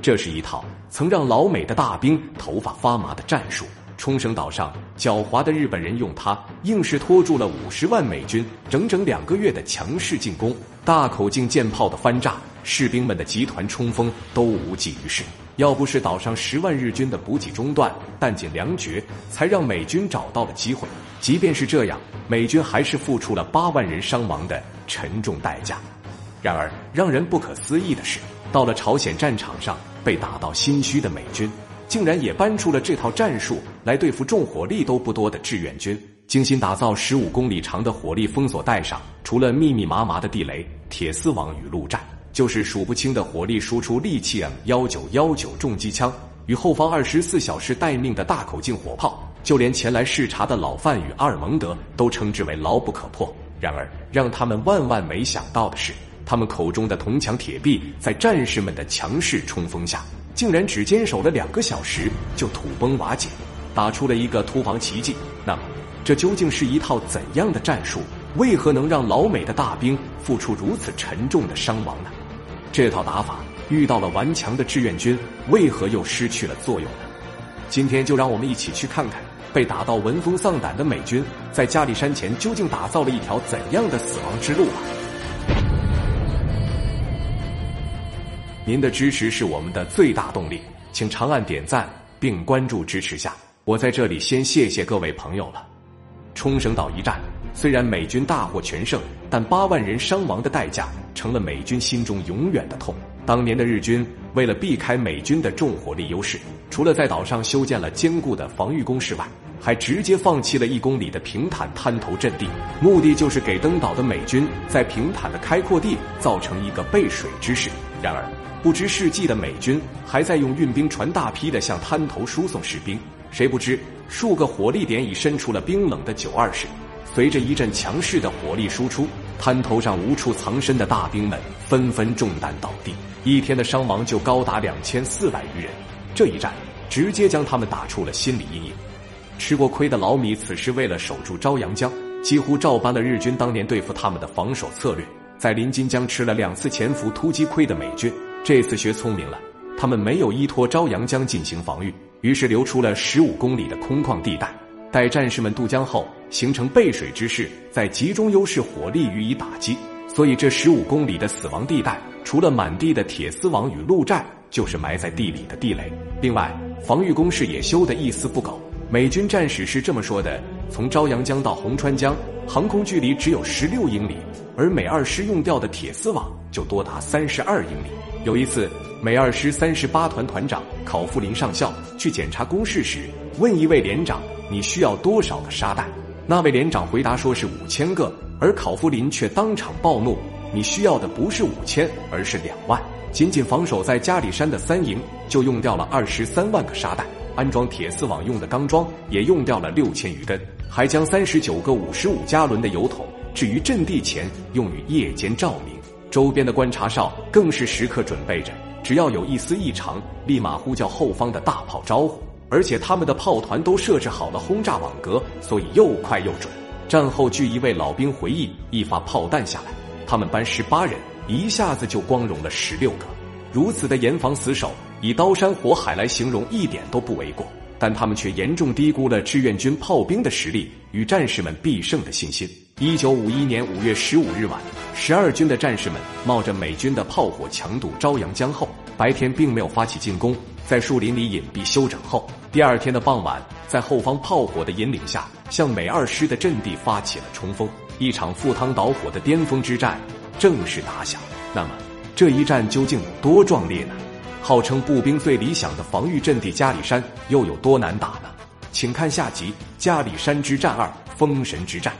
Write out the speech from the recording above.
这是一套曾让老美的大兵头发发麻的战术。冲绳岛上狡猾的日本人用它，硬是拖住了五十万美军整整两个月的强势进攻。大口径舰炮的翻炸，士兵们的集团冲锋都无济于事。要不是岛上十万日军的补给中断，弹尽粮绝，才让美军找到了机会。即便是这样，美军还是付出了八万人伤亡的沉重代价。然而，让人不可思议的是，到了朝鲜战场上，被打到心虚的美军。竟然也搬出了这套战术来对付重火力都不多的志愿军。精心打造十五公里长的火力封锁带上，除了密密麻麻的地雷、铁丝网与路战，就是数不清的火力输出利器 M 幺九幺九重机枪与后方二十四小时待命的大口径火炮。就连前来视察的老范与阿尔蒙德都称之为牢不可破。然而，让他们万万没想到的是，他们口中的铜墙铁壁，在战士们的强势冲锋下。竟然只坚守了两个小时就土崩瓦解，打出了一个突防奇迹。那么，这究竟是一套怎样的战术？为何能让老美的大兵付出如此沉重的伤亡呢？这套打法遇到了顽强的志愿军，为何又失去了作用呢？今天就让我们一起去看看，被打到闻风丧胆的美军，在加里山前究竟打造了一条怎样的死亡之路吧。您的支持是我们的最大动力，请长按点赞并关注支持下。我在这里先谢谢各位朋友了。冲绳岛一战虽然美军大获全胜，但八万人伤亡的代价成了美军心中永远的痛。当年的日军为了避开美军的重火力优势，除了在岛上修建了坚固的防御工事外，还直接放弃了一公里的平坦滩头阵地，目的就是给登岛的美军在平坦的开阔地造成一个背水之势。然而，不知世纪的美军还在用运兵船大批的向滩头输送士兵，谁不知数个火力点已伸出了冰冷的九二式。随着一阵强势的火力输出，滩头上无处藏身的大兵们纷纷中弹倒地，一天的伤亡就高达两千四百余人。这一战直接将他们打出了心理阴影。吃过亏的老米此时为了守住朝阳江，几乎照搬了日军当年对付他们的防守策略，在临津江吃了两次潜伏突击亏的美军。这次学聪明了，他们没有依托朝阳江进行防御，于是留出了十五公里的空旷地带，待战士们渡江后形成背水之势，再集中优势火力予以打击。所以这十五公里的死亡地带，除了满地的铁丝网与路战，就是埋在地里的地雷。另外，防御工事也修得一丝不苟。美军战史是这么说的：从朝阳江到红川江，航空距离只有十六英里，而美二师用掉的铁丝网就多达三十二英里。有一次，美二师三十八团团长考夫林上校去检查工事时，问一位连长：“你需要多少个沙袋？”那位连长回答说是五千个，而考夫林却当场暴怒：“你需要的不是五千，而是两万！仅仅防守在加里山的三营就用掉了二十三万个沙袋，安装铁丝网用的钢桩也用掉了六千余根，还将三十九个五十五加仑的油桶置于阵地前，用于夜间照明。”周边的观察哨更是时刻准备着，只要有一丝异常，立马呼叫后方的大炮招呼。而且他们的炮团都设置好了轰炸网格，所以又快又准。战后，据一位老兵回忆，一发炮弹下来，他们班十八人一下子就光荣了十六个。如此的严防死守，以刀山火海来形容一点都不为过。但他们却严重低估了志愿军炮兵的实力与战士们必胜的信心。一九五一年五月十五日晚。十二军的战士们冒着美军的炮火强渡朝阳江后，白天并没有发起进攻，在树林里隐蔽休整后，第二天的傍晚，在后方炮火的引领下，向美二师的阵地发起了冲锋。一场赴汤蹈火的巅峰之战正式打响。那么，这一战究竟有多壮烈呢？号称步兵最理想的防御阵地加里山又有多难打呢？请看下集《加里山之战二：封神之战》。